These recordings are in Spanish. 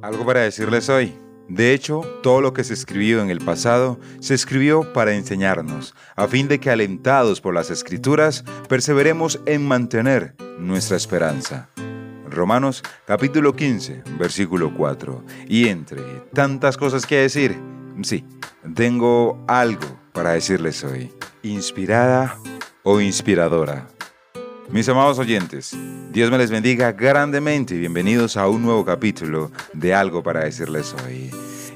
Algo para decirles hoy. De hecho, todo lo que se escribió en el pasado se escribió para enseñarnos, a fin de que alentados por las escrituras, perseveremos en mantener nuestra esperanza. Romanos capítulo 15, versículo 4. Y entre tantas cosas que decir, sí, tengo algo para decirles hoy. Inspirada o inspiradora. Mis amados oyentes, Dios me les bendiga grandemente y bienvenidos a un nuevo capítulo de Algo para decirles hoy.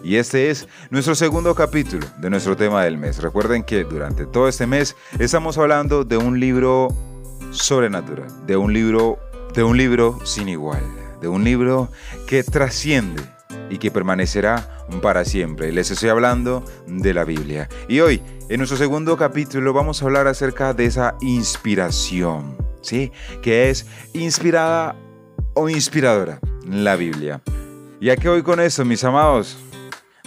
Y este es nuestro segundo capítulo de nuestro tema del mes. Recuerden que durante todo este mes estamos hablando de un libro sobrenatural, de un libro, de un libro sin igual, de un libro que trasciende y que permanecerá para siempre. Les estoy hablando de la Biblia. Y hoy, en nuestro segundo capítulo, vamos a hablar acerca de esa inspiración ¿sí? Que es inspirada o inspiradora, la Biblia. ¿Y a qué voy con esto, mis amados?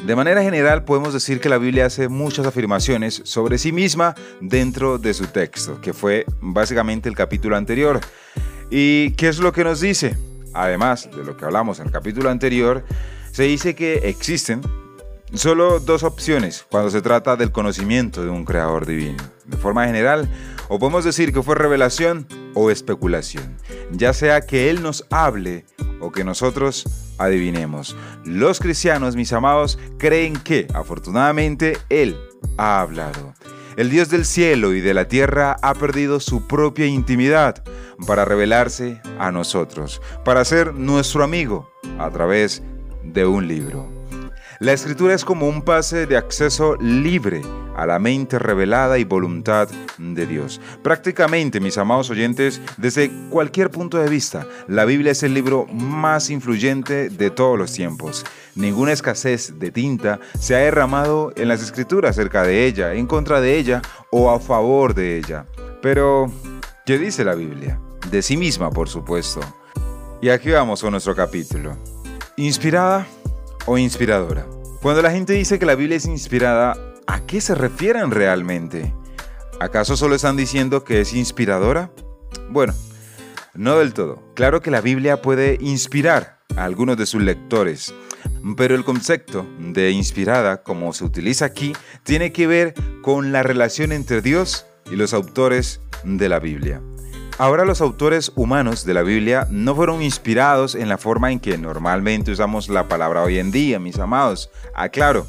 De manera general podemos decir que la Biblia hace muchas afirmaciones sobre sí misma dentro de su texto, que fue básicamente el capítulo anterior. ¿Y qué es lo que nos dice? Además de lo que hablamos en el capítulo anterior, se dice que existen solo dos opciones cuando se trata del conocimiento de un creador divino. De forma general, o podemos decir que fue revelación o especulación, ya sea que Él nos hable o que nosotros adivinemos. Los cristianos, mis amados, creen que, afortunadamente, Él ha hablado. El Dios del cielo y de la tierra ha perdido su propia intimidad para revelarse a nosotros, para ser nuestro amigo a través de un libro. La escritura es como un pase de acceso libre a la mente revelada y voluntad de Dios. Prácticamente, mis amados oyentes, desde cualquier punto de vista, la Biblia es el libro más influyente de todos los tiempos. Ninguna escasez de tinta se ha derramado en las escrituras acerca de ella, en contra de ella o a favor de ella. Pero, ¿qué dice la Biblia? De sí misma, por supuesto. Y aquí vamos con nuestro capítulo. Inspirada o inspiradora. Cuando la gente dice que la Biblia es inspirada, ¿a qué se refieren realmente? ¿Acaso solo están diciendo que es inspiradora? Bueno, no del todo. Claro que la Biblia puede inspirar a algunos de sus lectores, pero el concepto de inspirada, como se utiliza aquí, tiene que ver con la relación entre Dios y los autores de la Biblia. Ahora los autores humanos de la Biblia no fueron inspirados en la forma en que normalmente usamos la palabra hoy en día, mis amados. Aclaro,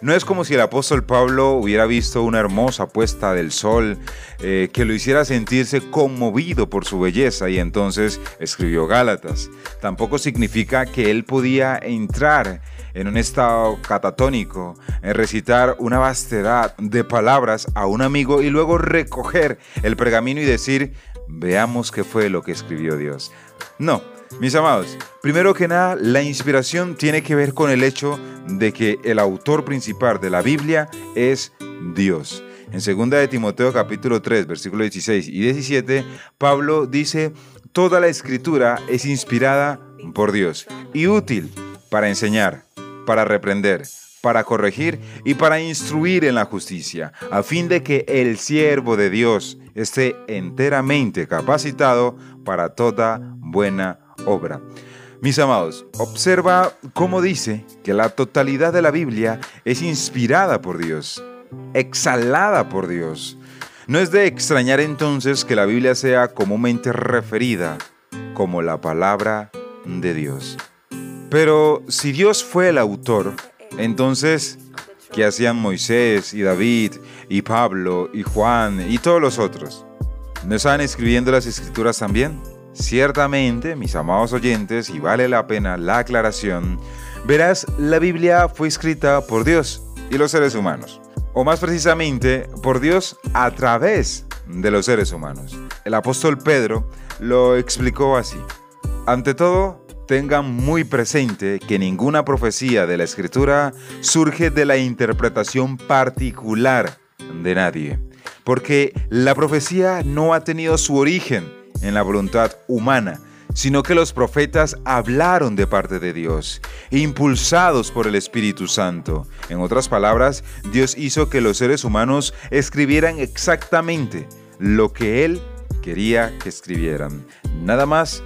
no es como si el apóstol Pablo hubiera visto una hermosa puesta del sol eh, que lo hiciera sentirse conmovido por su belleza y entonces escribió Gálatas. Tampoco significa que él podía entrar en un estado catatónico, en recitar una vastedad de palabras a un amigo y luego recoger el pergamino y decir, veamos qué fue lo que escribió Dios. No, mis amados, primero que nada, la inspiración tiene que ver con el hecho de que el autor principal de la Biblia es Dios. En 2 de Timoteo capítulo 3, versículos 16 y 17, Pablo dice, toda la escritura es inspirada por Dios y útil para enseñar, para reprender, para corregir y para instruir en la justicia, a fin de que el siervo de Dios esté enteramente capacitado para toda buena obra. Mis amados, observa cómo dice que la totalidad de la Biblia es inspirada por Dios, exhalada por Dios. No es de extrañar entonces que la Biblia sea comúnmente referida como la palabra de Dios. Pero si Dios fue el autor, entonces, ¿qué hacían Moisés y David y Pablo y Juan y todos los otros? ¿No estaban escribiendo las escrituras también? Ciertamente, mis amados oyentes, y vale la pena la aclaración, verás, la Biblia fue escrita por Dios y los seres humanos, o más precisamente por Dios a través de los seres humanos. El apóstol Pedro lo explicó así. Ante todo, tengan muy presente que ninguna profecía de la escritura surge de la interpretación particular de nadie, porque la profecía no ha tenido su origen en la voluntad humana, sino que los profetas hablaron de parte de Dios, impulsados por el Espíritu Santo. En otras palabras, Dios hizo que los seres humanos escribieran exactamente lo que Él quería que escribieran. Nada más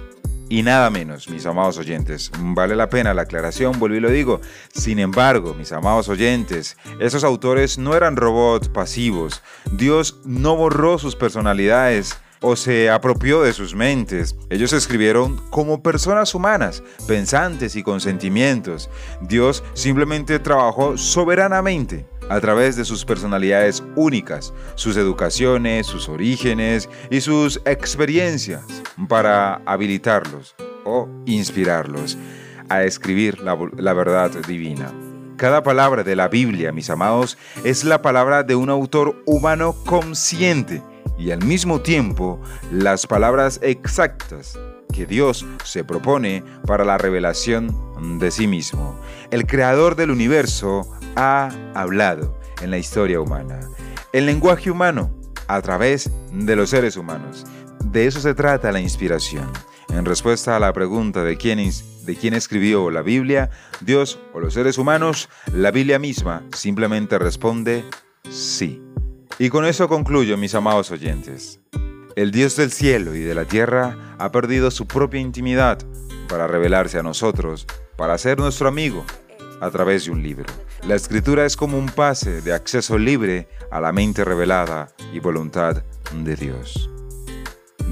y nada menos, mis amados oyentes. Vale la pena la aclaración, vuelvo y lo digo. Sin embargo, mis amados oyentes, esos autores no eran robots pasivos. Dios no borró sus personalidades o se apropió de sus mentes. Ellos escribieron como personas humanas, pensantes y con sentimientos. Dios simplemente trabajó soberanamente a través de sus personalidades únicas, sus educaciones, sus orígenes y sus experiencias para habilitarlos o inspirarlos a escribir la, verdad divina. Cada palabra de la Biblia, mis amados, es la palabra de un autor humano consciente y al mismo tiempo las palabras exactas que Dios se propone para la revelación de sí mismo. El creador del universo ha hablado en la historia humana. El lenguaje humano a través de los seres humanos. De eso se trata la inspiración. En respuesta a la pregunta de quién, de quién escribió la Biblia, Dios o los seres humanos, la Biblia misma simplemente responde sí. Y con eso concluyo, mis amados oyentes. El Dios del cielo y de la tierra ha perdido su propia intimidad para revelarse a nosotros, para ser nuestro amigo, a través de un libro. La escritura es como un pase de acceso libre a la mente revelada y voluntad de Dios.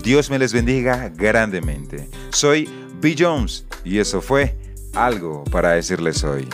Dios me les bendiga grandemente. Soy B. Jones y eso fue algo para decirles hoy.